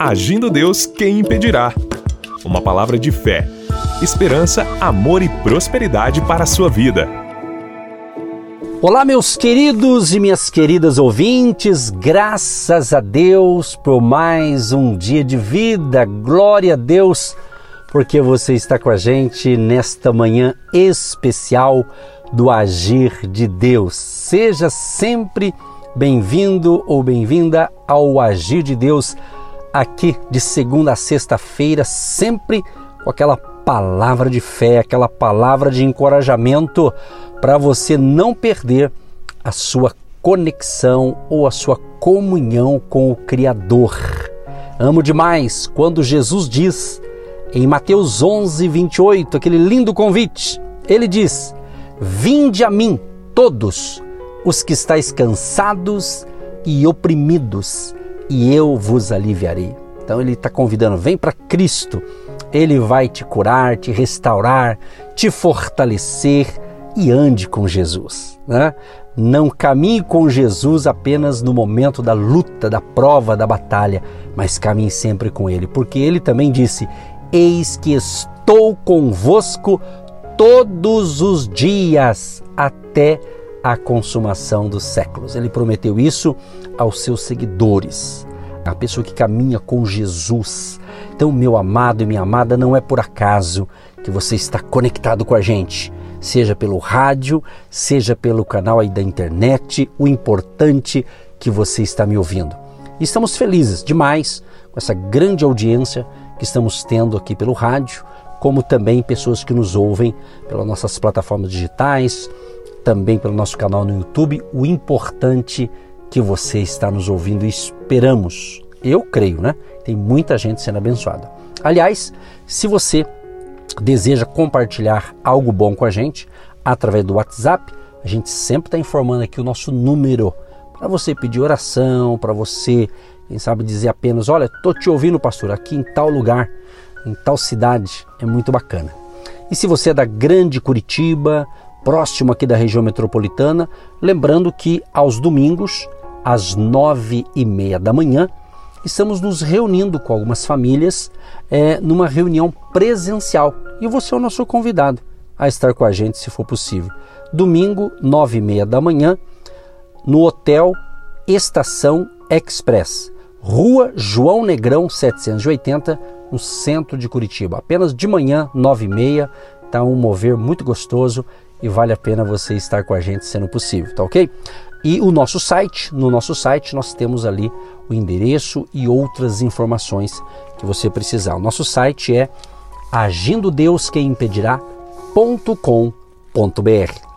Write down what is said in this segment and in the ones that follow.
Agindo Deus, quem impedirá? Uma palavra de fé, esperança, amor e prosperidade para a sua vida. Olá, meus queridos e minhas queridas ouvintes, graças a Deus por mais um dia de vida, glória a Deus, porque você está com a gente nesta manhã especial do Agir de Deus. Seja sempre bem-vindo ou bem-vinda ao Agir de Deus, aqui de segunda a sexta-feira, sempre com aquela palavra de fé, aquela palavra de encorajamento para você não perder a sua conexão ou a sua comunhão com o Criador. Amo demais quando Jesus diz em Mateus 11, 28, aquele lindo convite, ele diz: Vinde a mim, todos os que estáis cansados e oprimidos, e eu vos aliviarei. Então ele está convidando, vem para Cristo. Ele vai te curar, te restaurar, te fortalecer e ande com Jesus. Né? Não caminhe com Jesus apenas no momento da luta, da prova, da batalha, mas caminhe sempre com Ele, porque Ele também disse: Eis que estou convosco todos os dias até a consumação dos séculos. Ele prometeu isso aos seus seguidores, a pessoa que caminha com Jesus. Então, meu amado e minha amada, não é por acaso que você está conectado com a gente, seja pelo rádio, seja pelo canal aí da internet, o importante que você está me ouvindo. Estamos felizes demais com essa grande audiência que estamos tendo aqui pelo rádio, como também pessoas que nos ouvem pelas nossas plataformas digitais, também pelo nosso canal no YouTube. O importante que você está nos ouvindo e esperamos, eu creio, né? Tem muita gente sendo abençoada. Aliás, se você deseja compartilhar algo bom com a gente através do WhatsApp, a gente sempre está informando aqui o nosso número para você pedir oração, para você, quem sabe, dizer apenas: Olha, estou te ouvindo, pastor, aqui em tal lugar, em tal cidade, é muito bacana. E se você é da grande Curitiba, próximo aqui da região metropolitana, lembrando que aos domingos, às nove e meia da manhã, estamos nos reunindo com algumas famílias é, numa reunião presencial. E você é o nosso convidado a estar com a gente, se for possível. Domingo, nove e meia da manhã, no Hotel Estação Express, Rua João Negrão 780, no centro de Curitiba. Apenas de manhã, nove e meia, está um mover muito gostoso e vale a pena você estar com a gente sendo possível, tá ok? E o nosso site, no nosso site nós temos ali o endereço e outras informações que você precisar. O nosso site é agindo Deus quem impedirá.com.br.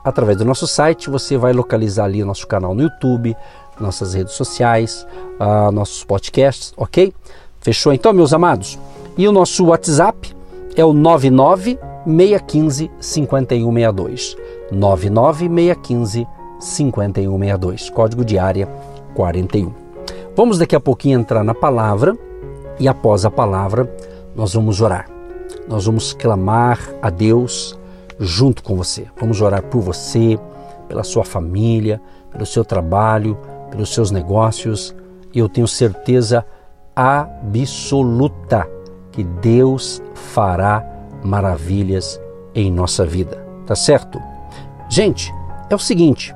Através do nosso site você vai localizar ali o nosso canal no YouTube, nossas redes sociais, uh, nossos podcasts, ok? Fechou então, meus amados? E o nosso WhatsApp é o 99 615 5162. 99 615 5162. Código de área 41. Vamos daqui a pouquinho entrar na palavra e após a palavra nós vamos orar. Nós vamos clamar a Deus junto com você. Vamos orar por você, pela sua família, pelo seu trabalho, pelos seus negócios. E eu tenho certeza absoluta que Deus fará maravilhas em nossa vida, tá certo? Gente, é o seguinte,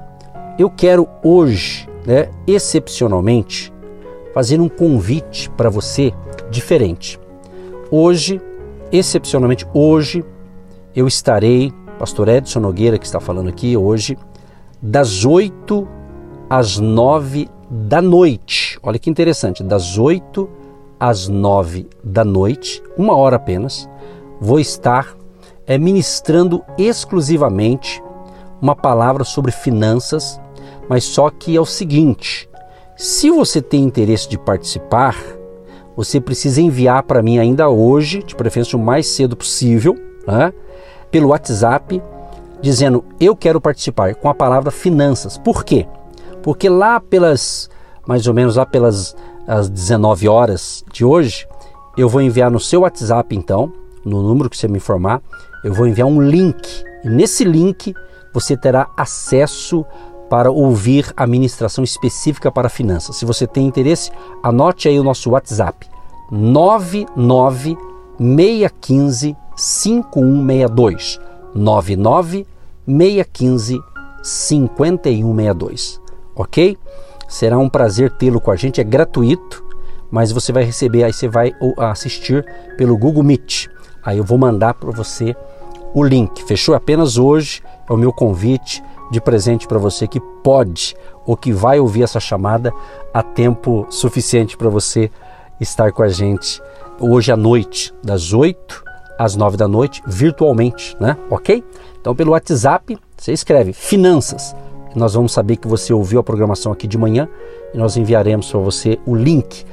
eu quero hoje, né, excepcionalmente, fazer um convite para você diferente. Hoje, excepcionalmente hoje, eu estarei, pastor Edson Nogueira que está falando aqui hoje, das 8 às 9 da noite. Olha que interessante, das 8 às 9 da noite, uma hora apenas, vou estar é, ministrando exclusivamente uma palavra sobre finanças, mas só que é o seguinte: se você tem interesse de participar, você precisa enviar para mim ainda hoje, de preferência o mais cedo possível, né, pelo WhatsApp, dizendo eu quero participar com a palavra finanças. Por quê? Porque lá pelas mais ou menos lá pelas as 19 horas de hoje, eu vou enviar no seu WhatsApp então no número que você me informar, eu vou enviar um link. E nesse link você terá acesso para ouvir a ministração específica para finanças. Se você tem interesse, anote aí o nosso WhatsApp 99 615 5162. 99 615 5162. Ok? Será um prazer tê-lo com a gente, é gratuito, mas você vai receber, aí você vai assistir pelo Google Meet. Aí eu vou mandar para você o link. Fechou? Apenas hoje é o meu convite de presente para você que pode ou que vai ouvir essa chamada a tempo suficiente para você estar com a gente hoje à noite, das 8 às 9 da noite, virtualmente, né? Ok? Então, pelo WhatsApp, você escreve Finanças. Nós vamos saber que você ouviu a programação aqui de manhã e nós enviaremos para você o link.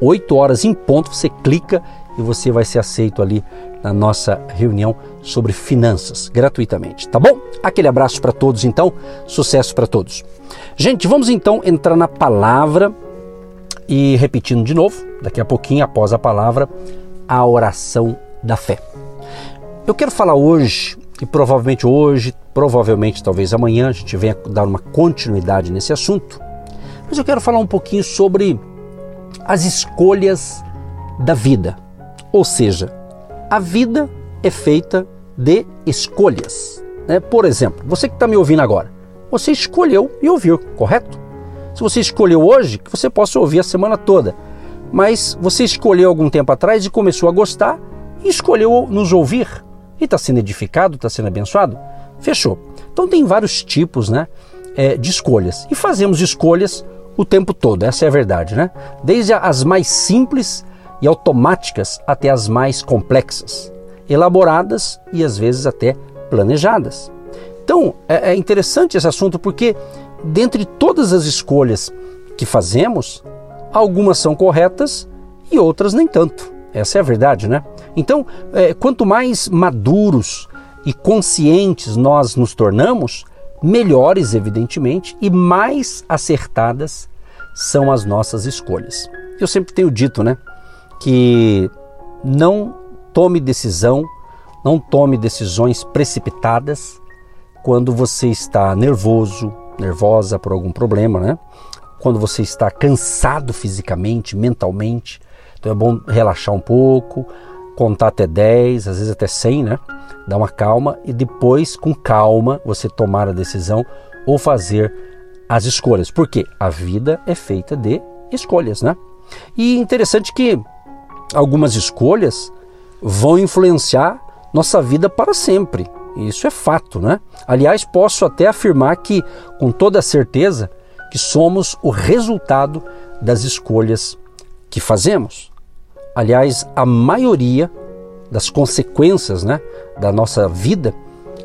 8 horas em ponto, você clica e você vai ser aceito ali na nossa reunião sobre finanças, gratuitamente, tá bom? Aquele abraço para todos, então, sucesso para todos. Gente, vamos então entrar na palavra e repetindo de novo, daqui a pouquinho, após a palavra, a oração da fé. Eu quero falar hoje, e provavelmente hoje, provavelmente talvez amanhã, a gente venha dar uma continuidade nesse assunto, mas eu quero falar um pouquinho sobre as escolhas da vida. Ou seja, a vida é feita de escolhas. Né? Por exemplo, você que está me ouvindo agora, você escolheu e ouviu, correto? Se você escolheu hoje, que você possa ouvir a semana toda. Mas você escolheu algum tempo atrás e começou a gostar e escolheu nos ouvir. E está sendo edificado, está sendo abençoado? Fechou. Então tem vários tipos né, é, de escolhas. E fazemos escolhas o tempo todo, essa é a verdade, né? Desde as mais simples e automáticas até as mais complexas, elaboradas e às vezes até planejadas. Então é, é interessante esse assunto porque dentre todas as escolhas que fazemos, algumas são corretas e outras nem tanto. Essa é a verdade, né? Então, é, quanto mais maduros e conscientes nós nos tornamos, melhores, evidentemente, e mais acertadas são as nossas escolhas. Eu sempre tenho dito, né, que não tome decisão, não tome decisões precipitadas quando você está nervoso, nervosa por algum problema, né? Quando você está cansado fisicamente, mentalmente, então é bom relaxar um pouco, contar até 10, às vezes até 100, né? Dar uma calma e depois, com calma, você tomar a decisão ou fazer as escolhas. Porque a vida é feita de escolhas, né? E interessante que algumas escolhas vão influenciar nossa vida para sempre. Isso é fato, né? Aliás, posso até afirmar que, com toda certeza, que somos o resultado das escolhas que fazemos. Aliás, a maioria das consequências né, da nossa vida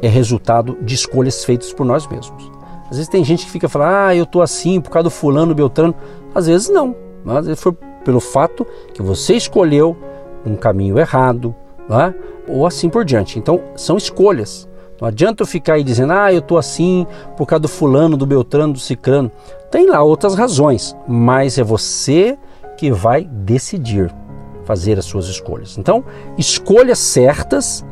é resultado de escolhas feitas por nós mesmos. Às vezes tem gente que fica falando, ah, eu estou assim por causa do fulano, Beltrano. Às vezes não. Vezes foi pelo fato que você escolheu um caminho errado, né? ou assim por diante. Então, são escolhas. Não adianta eu ficar aí dizendo, ah, eu estou assim por causa do fulano, do Beltrano, do Cicrano. Tem lá outras razões, mas é você que vai decidir fazer as suas escolhas. Então, escolhas certas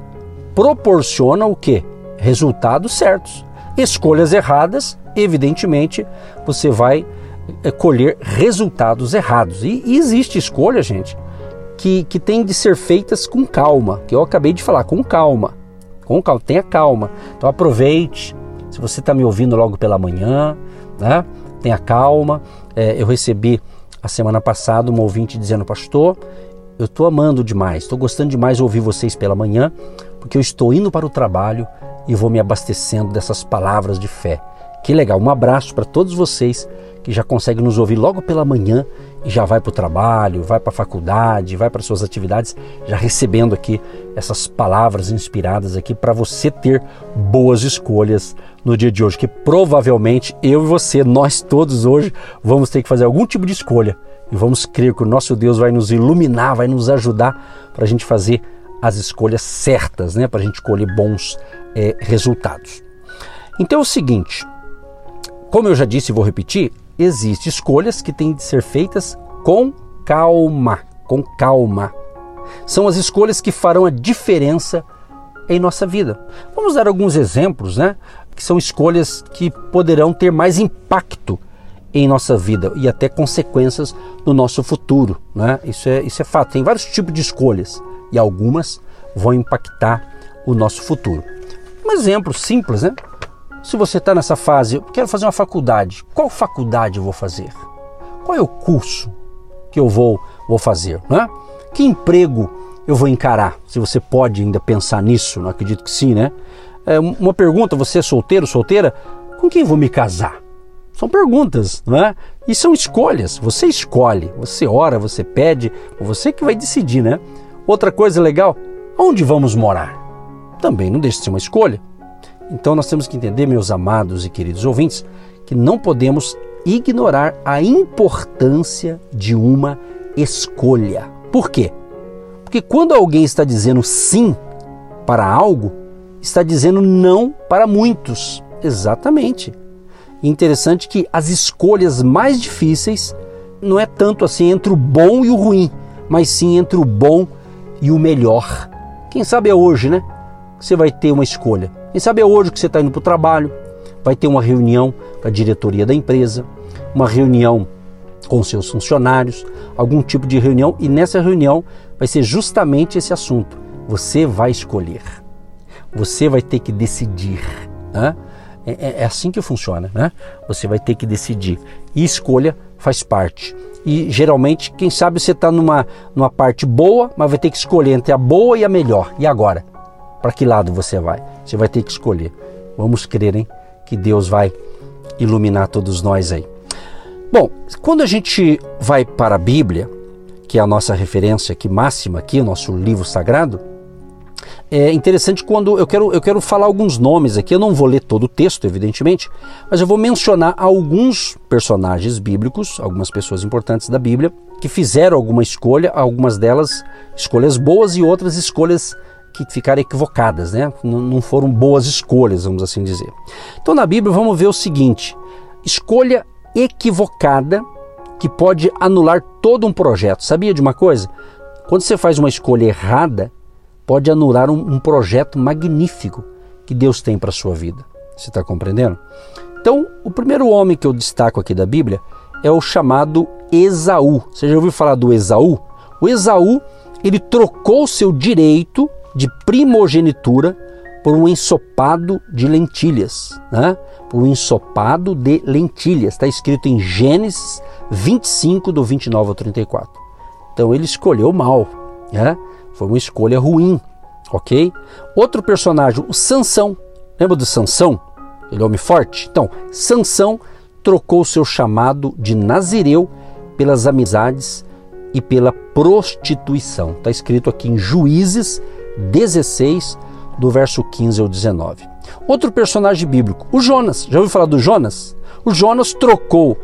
proporcionam o que? Resultados certos. Escolhas erradas, evidentemente, você vai eh, colher resultados errados. E, e existe escolha, gente, que, que tem de ser feitas com calma, que eu acabei de falar, com calma. Com calma, tenha calma. Então aproveite. Se você está me ouvindo logo pela manhã, né? tenha calma. É, eu recebi a semana passada um ouvinte dizendo, pastor, eu estou amando demais, estou gostando demais de ouvir vocês pela manhã, porque eu estou indo para o trabalho e vou me abastecendo dessas palavras de fé. Que legal, um abraço para todos vocês que já conseguem nos ouvir logo pela manhã e já vai para o trabalho, vai para a faculdade, vai para suas atividades, já recebendo aqui essas palavras inspiradas aqui para você ter boas escolhas no dia de hoje, que provavelmente eu e você, nós todos hoje, vamos ter que fazer algum tipo de escolha e vamos crer que o nosso Deus vai nos iluminar, vai nos ajudar para a gente fazer as escolhas certas, né? para a gente colher bons é, resultados. Então é o seguinte, como eu já disse e vou repetir, existem escolhas que têm de ser feitas com calma, com calma. São as escolhas que farão a diferença em nossa vida. Vamos dar alguns exemplos, né? Que são escolhas que poderão ter mais impacto em nossa vida e até consequências no nosso futuro. Né? Isso, é, isso é fato. Tem vários tipos de escolhas e algumas vão impactar o nosso futuro. Um exemplo simples, né? Se você está nessa fase, eu quero fazer uma faculdade, qual faculdade eu vou fazer? Qual é o curso que eu vou, vou fazer? Né? Que emprego eu vou encarar? Se você pode ainda pensar nisso, não acredito que sim, né? É uma pergunta: você é solteiro, solteira? Com quem vou me casar? São perguntas, não é? E são escolhas. Você escolhe, você ora, você pede, você que vai decidir, né? Outra coisa legal: onde vamos morar? Também não deixa de ser uma escolha. Então nós temos que entender, meus amados e queridos ouvintes, que não podemos ignorar a importância de uma escolha. Por quê? Porque quando alguém está dizendo sim para algo, está dizendo não para muitos. Exatamente. Interessante que as escolhas mais difíceis não é tanto assim entre o bom e o ruim, mas sim entre o bom e o melhor. Quem sabe é hoje, né? Você vai ter uma escolha. Quem sabe é hoje que você está indo para o trabalho, vai ter uma reunião com a diretoria da empresa, uma reunião com seus funcionários, algum tipo de reunião, e nessa reunião vai ser justamente esse assunto. Você vai escolher, você vai ter que decidir. Né? É, é, é assim que funciona, né? Você vai ter que decidir. E escolha faz parte. E geralmente, quem sabe você está numa, numa parte boa, mas vai ter que escolher entre a boa e a melhor. E agora? Para que lado você vai? Você vai ter que escolher. Vamos crer, hein? Que Deus vai iluminar todos nós aí. Bom, quando a gente vai para a Bíblia, que é a nossa referência aqui máxima aqui, o nosso livro sagrado, é interessante quando eu quero, eu quero falar alguns nomes aqui. Eu não vou ler todo o texto, evidentemente, mas eu vou mencionar alguns personagens bíblicos, algumas pessoas importantes da Bíblia, que fizeram alguma escolha, algumas delas escolhas boas e outras escolhas que ficaram equivocadas, né? não foram boas escolhas, vamos assim dizer. Então na Bíblia vamos ver o seguinte: escolha equivocada que pode anular todo um projeto. Sabia de uma coisa? Quando você faz uma escolha errada, pode anular um, um projeto magnífico que Deus tem para a sua vida. Você está compreendendo? Então, o primeiro homem que eu destaco aqui da Bíblia é o chamado Esaú. Você já ouviu falar do Esaú? O Esaú, ele trocou seu direito de primogenitura por um ensopado de lentilhas, né? por um ensopado de lentilhas. Está escrito em Gênesis 25, do 29 ao 34. Então ele escolheu mal, né? foi uma escolha ruim, ok? Outro personagem, o Sansão. Lembra do Sansão? Ele é homem forte? Então, Sansão trocou seu chamado de Nazireu pelas amizades e pela prostituição. Está escrito aqui em Juízes 16, do verso 15 ao 19. Outro personagem bíblico, o Jonas. Já ouviu falar do Jonas? O Jonas trocou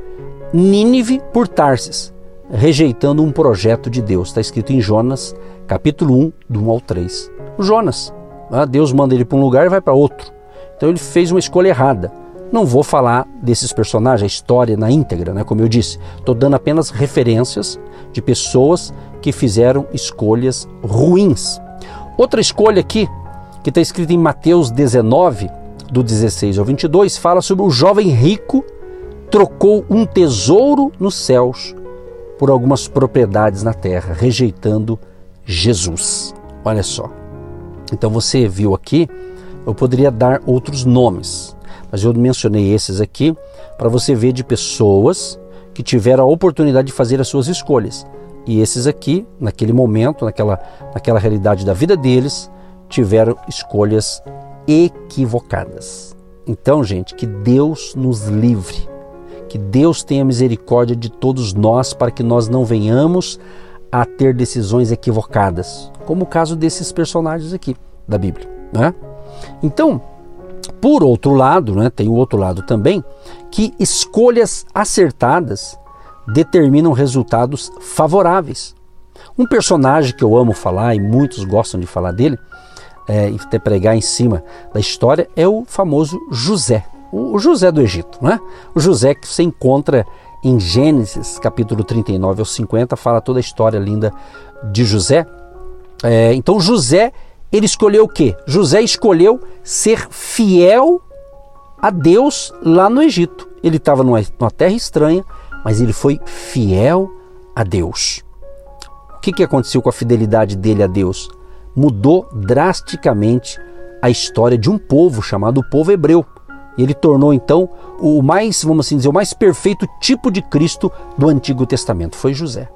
Nínive por Tarsis, rejeitando um projeto de Deus. Está escrito em Jonas, capítulo 1, do 1 ao 3. O Jonas, ah, Deus manda ele para um lugar e vai para outro. Então ele fez uma escolha errada. Não vou falar desses personagens, a história na íntegra, né? como eu disse. Estou dando apenas referências de pessoas que fizeram escolhas ruins. Outra escolha aqui, que está escrita em Mateus 19, do 16 ao 22, fala sobre o jovem rico trocou um tesouro nos céus por algumas propriedades na terra, rejeitando Jesus. Olha só. Então você viu aqui, eu poderia dar outros nomes, mas eu mencionei esses aqui para você ver de pessoas que tiveram a oportunidade de fazer as suas escolhas. E esses aqui, naquele momento, naquela, naquela realidade da vida deles, tiveram escolhas equivocadas. Então, gente, que Deus nos livre, que Deus tenha misericórdia de todos nós para que nós não venhamos a ter decisões equivocadas, como o caso desses personagens aqui da Bíblia. Né? Então, por outro lado, né, tem o outro lado também, que escolhas acertadas determinam resultados favoráveis. Um personagem que eu amo falar e muitos gostam de falar dele é, e até pregar em cima da história é o famoso José, o, José do Egito. Né? O José que se encontra em Gênesis capítulo 39 ao 50, fala toda a história linda de José. É, então José, ele escolheu o quê? José escolheu ser fiel a Deus lá no Egito. ele estava numa, numa terra estranha, mas ele foi fiel a Deus. O que, que aconteceu com a fidelidade dele a Deus? Mudou drasticamente a história de um povo chamado povo hebreu. E ele tornou então o mais, vamos assim dizer, o mais perfeito tipo de Cristo do Antigo Testamento. Foi José.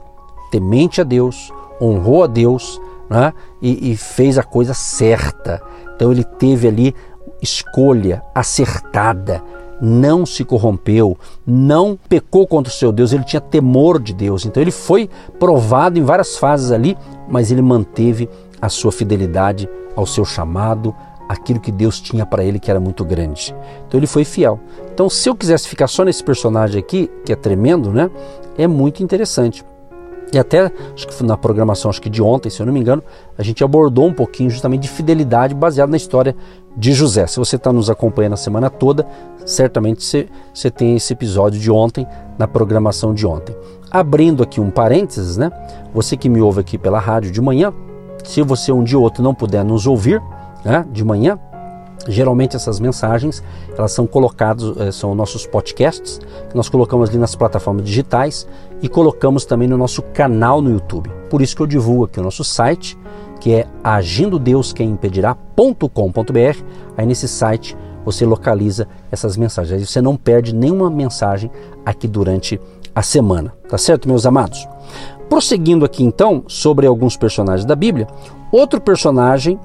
Temente a Deus, honrou a Deus né? e, e fez a coisa certa. Então ele teve ali escolha acertada, não se corrompeu, não pecou contra o seu Deus, ele tinha temor de Deus. Então ele foi provado em várias fases ali, mas ele manteve a sua fidelidade ao seu chamado, aquilo que Deus tinha para ele que era muito grande. Então ele foi fiel. Então se eu quisesse ficar só nesse personagem aqui, que é tremendo, né? É muito interessante. E até acho que na programação acho que de ontem, se eu não me engano, a gente abordou um pouquinho justamente de fidelidade baseado na história de José. Se você está nos acompanhando a semana toda, certamente você, você tem esse episódio de ontem na programação de ontem. Abrindo aqui um parênteses, né? Você que me ouve aqui pela rádio de manhã, se você um dia ou outro não puder nos ouvir, né, de manhã, Geralmente essas mensagens elas são colocadas, eh, são nossos podcasts, que nós colocamos ali nas plataformas digitais e colocamos também no nosso canal no YouTube. Por isso que eu divulgo aqui o nosso site, que é agindodeusquemimpedirá.com.br. Aí nesse site você localiza essas mensagens. Aí você não perde nenhuma mensagem aqui durante a semana. Tá certo, meus amados? Prosseguindo aqui então sobre alguns personagens da Bíblia, outro personagem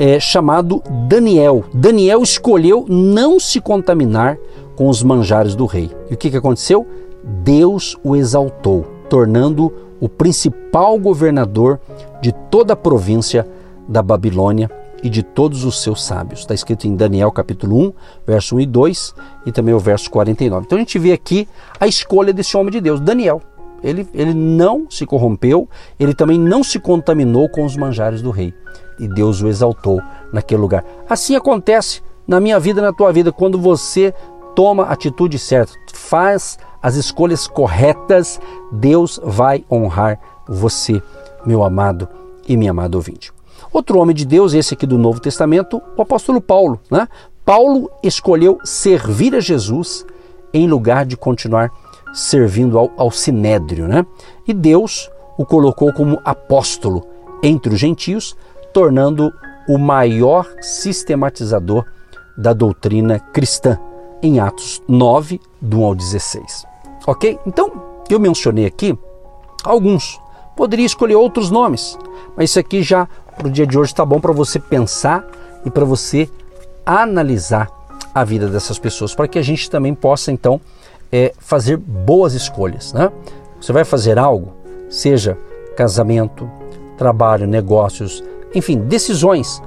é, chamado Daniel. Daniel escolheu não se contaminar com os manjares do rei. E o que, que aconteceu? Deus o exaltou, tornando o principal governador de toda a província da Babilônia e de todos os seus sábios. Está escrito em Daniel capítulo 1, verso 1 e 2 e também o verso 49. Então a gente vê aqui a escolha desse homem de Deus, Daniel. Ele, ele não se corrompeu, ele também não se contaminou com os manjares do rei. E Deus o exaltou naquele lugar. Assim acontece na minha vida e na tua vida, quando você toma a atitude certa, faz as escolhas corretas, Deus vai honrar você, meu amado e minha amada ouvinte. Outro homem de Deus, esse aqui do Novo Testamento, o apóstolo Paulo. Né? Paulo escolheu servir a Jesus em lugar de continuar servindo ao, ao sinédrio, né? E Deus o colocou como apóstolo entre os gentios, tornando o maior sistematizador da doutrina cristã, em Atos 9, do 1 ao 16. Ok? Então, eu mencionei aqui alguns. Poderia escolher outros nomes, mas isso aqui já para o dia de hoje está bom para você pensar e para você analisar a vida dessas pessoas, para que a gente também possa então é fazer boas escolhas. Né? Você vai fazer algo, seja casamento, trabalho, negócios, enfim, decisões.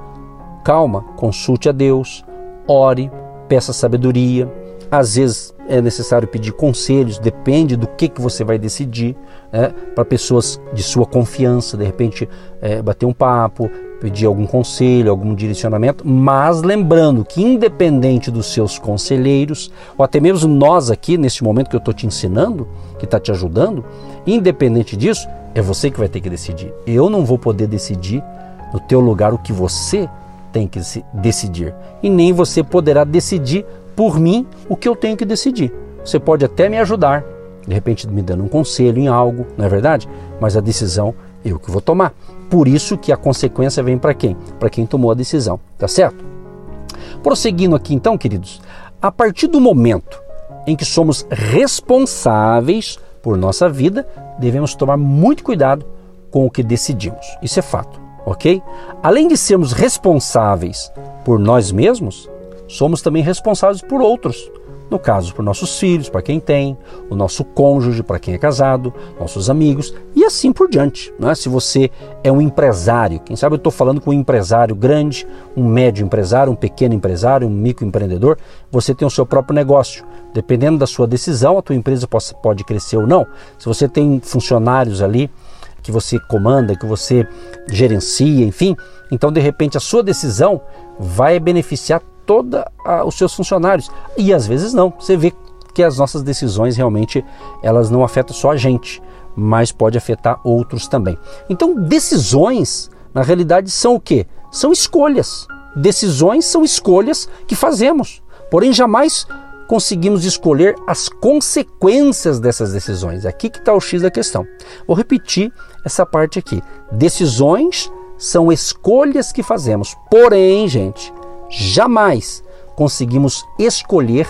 Calma, consulte a Deus, ore, peça sabedoria. Às vezes é necessário pedir conselhos, depende do que, que você vai decidir, né? para pessoas de sua confiança, de repente é, bater um papo, pedir algum conselho, algum direcionamento, mas lembrando que independente dos seus conselheiros, ou até mesmo nós aqui, neste momento que eu estou te ensinando, que está te ajudando, independente disso, é você que vai ter que decidir. Eu não vou poder decidir no teu lugar o que você tem que decidir. E nem você poderá decidir por mim o que eu tenho que decidir. Você pode até me ajudar, de repente me dando um conselho em algo, não é verdade? Mas a decisão eu que vou tomar. Por isso que a consequência vem para quem? Para quem tomou a decisão, tá certo? Prosseguindo aqui então, queridos, a partir do momento em que somos responsáveis por nossa vida, devemos tomar muito cuidado com o que decidimos. Isso é fato, ok? Além de sermos responsáveis por nós mesmos, somos também responsáveis por outros no caso, por nossos filhos, para quem tem, o nosso cônjuge, para quem é casado, nossos amigos e assim por diante. Né? Se você é um empresário, quem sabe eu estou falando com um empresário grande, um médio empresário, um pequeno empresário, um microempreendedor, você tem o seu próprio negócio. Dependendo da sua decisão, a tua empresa pode crescer ou não. Se você tem funcionários ali que você comanda, que você gerencia, enfim, então de repente a sua decisão vai beneficiar todos os seus funcionários. E às vezes não. Você vê que as nossas decisões realmente elas não afetam só a gente, mas pode afetar outros também. Então, decisões, na realidade, são o quê? São escolhas. Decisões são escolhas que fazemos. Porém, jamais conseguimos escolher as consequências dessas decisões. Aqui que está o X da questão. Vou repetir essa parte aqui. Decisões são escolhas que fazemos. Porém, gente, jamais conseguimos escolher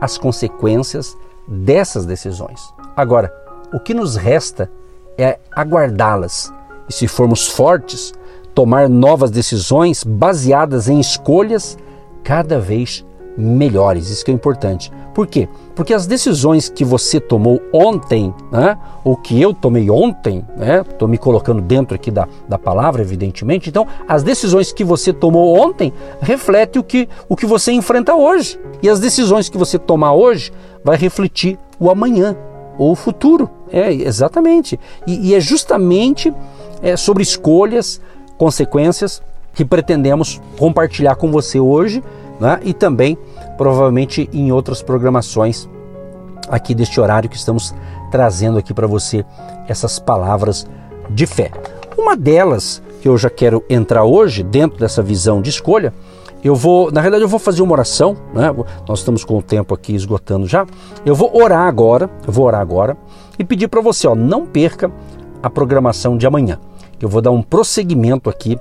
as consequências dessas decisões. Agora, o que nos resta é aguardá-las e, se formos fortes, tomar novas decisões baseadas em escolhas cada vez melhores. Isso que é importante. Por quê? Porque as decisões que você tomou ontem, né, ou que eu tomei ontem, estou né, me colocando dentro aqui da, da palavra, evidentemente, então as decisões que você tomou ontem refletem o que, o que você enfrenta hoje. E as decisões que você tomar hoje vai refletir o amanhã ou o futuro. É, exatamente. E, e é justamente é, sobre escolhas, consequências que pretendemos compartilhar com você hoje né? e também provavelmente em outras programações aqui deste horário que estamos trazendo aqui para você essas palavras de fé. Uma delas que eu já quero entrar hoje dentro dessa visão de escolha, eu vou, na realidade eu vou fazer uma oração, né? Nós estamos com o tempo aqui esgotando já. Eu vou orar agora, eu vou orar agora e pedir para você, ó, não perca a programação de amanhã. Eu vou dar um prosseguimento aqui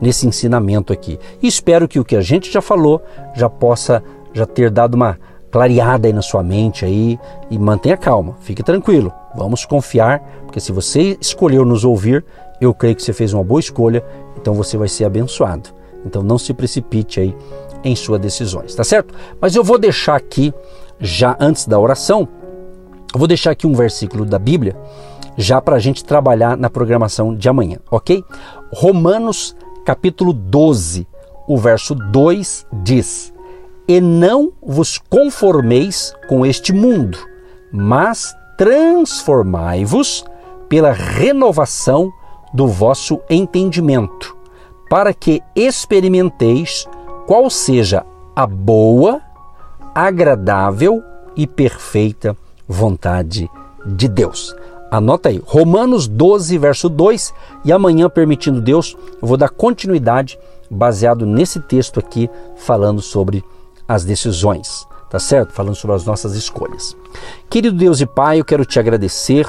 nesse ensinamento aqui. E espero que o que a gente já falou já possa já ter dado uma clareada aí na sua mente aí e mantenha calma, fique tranquilo. Vamos confiar, porque se você escolheu nos ouvir, eu creio que você fez uma boa escolha, então você vai ser abençoado. Então não se precipite aí em suas decisões, tá certo? Mas eu vou deixar aqui já antes da oração, eu vou deixar aqui um versículo da Bíblia já para a gente trabalhar na programação de amanhã, ok? Romanos capítulo 12, o verso 2 diz: E não vos conformeis com este mundo, mas transformai-vos pela renovação do vosso entendimento, para que experimenteis qual seja a boa, agradável e perfeita vontade de Deus. Anota aí, Romanos 12, verso 2, e amanhã, permitindo Deus, eu vou dar continuidade baseado nesse texto aqui, falando sobre as decisões, tá certo? Falando sobre as nossas escolhas. Querido Deus e Pai, eu quero te agradecer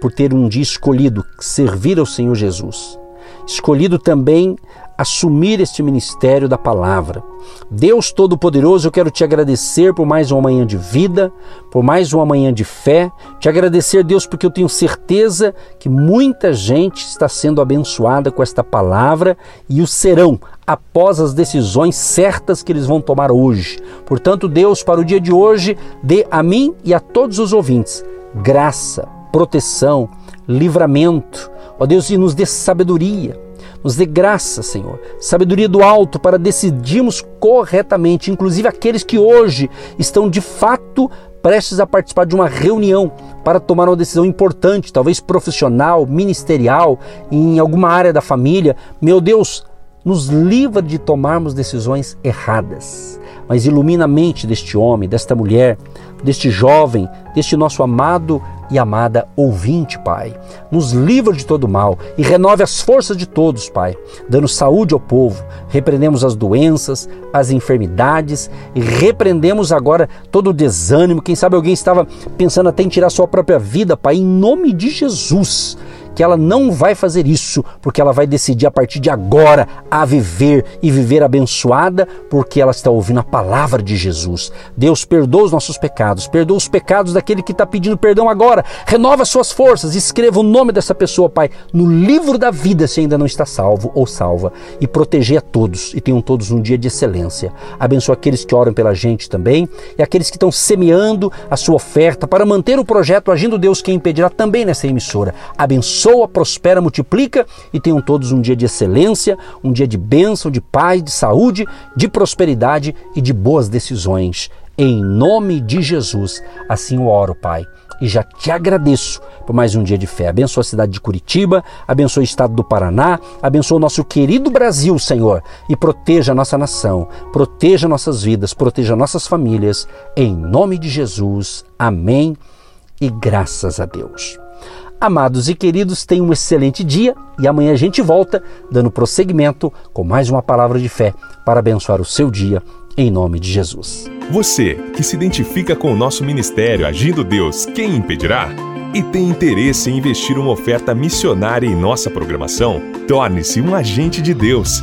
por ter um dia escolhido servir ao Senhor Jesus. Escolhido também assumir este ministério da palavra. Deus Todo-Poderoso, eu quero te agradecer por mais uma manhã de vida, por mais uma manhã de fé. Te agradecer, Deus, porque eu tenho certeza que muita gente está sendo abençoada com esta palavra e o serão após as decisões certas que eles vão tomar hoje. Portanto, Deus, para o dia de hoje, dê a mim e a todos os ouvintes graça, proteção, livramento. Ó Deus, e nos dê sabedoria nos dê graça, Senhor, sabedoria do alto para decidirmos corretamente, inclusive aqueles que hoje estão de fato prestes a participar de uma reunião para tomar uma decisão importante, talvez profissional, ministerial, em alguma área da família. Meu Deus, nos livra de tomarmos decisões erradas, mas ilumina a mente deste homem, desta mulher, deste jovem, deste nosso amado e amada ouvinte, Pai. Nos livra de todo mal e renove as forças de todos, Pai, dando saúde ao povo. Repreendemos as doenças, as enfermidades e repreendemos agora todo o desânimo. Quem sabe alguém estava pensando até em tirar sua própria vida, Pai, em nome de Jesus que ela não vai fazer isso, porque ela vai decidir a partir de agora a viver e viver abençoada, porque ela está ouvindo a palavra de Jesus. Deus perdoa os nossos pecados, perdoa os pecados daquele que está pedindo perdão agora, renova suas forças, escreva o nome dessa pessoa, Pai, no livro da vida se ainda não está salvo ou salva, e proteger a todos e tenham todos um dia de excelência. Abençoa aqueles que oram pela gente também e aqueles que estão semeando a sua oferta para manter o projeto Agindo Deus Quem Impedirá também nessa emissora. Abençoa abençoa, prospera, multiplica e tenham todos um dia de excelência, um dia de bênção, de paz, de saúde, de prosperidade e de boas decisões. Em nome de Jesus, assim eu oro, Pai. E já te agradeço por mais um dia de fé. Abençoa a cidade de Curitiba, abençoa o estado do Paraná, abençoa o nosso querido Brasil, Senhor, e proteja a nossa nação, proteja nossas vidas, proteja nossas famílias. Em nome de Jesus. Amém. E graças a Deus. Amados e queridos, tenham um excelente dia e amanhã a gente volta dando prosseguimento com mais uma palavra de fé para abençoar o seu dia em nome de Jesus. Você que se identifica com o nosso ministério Agindo Deus, quem impedirá? E tem interesse em investir uma oferta missionária em nossa programação? Torne-se um agente de Deus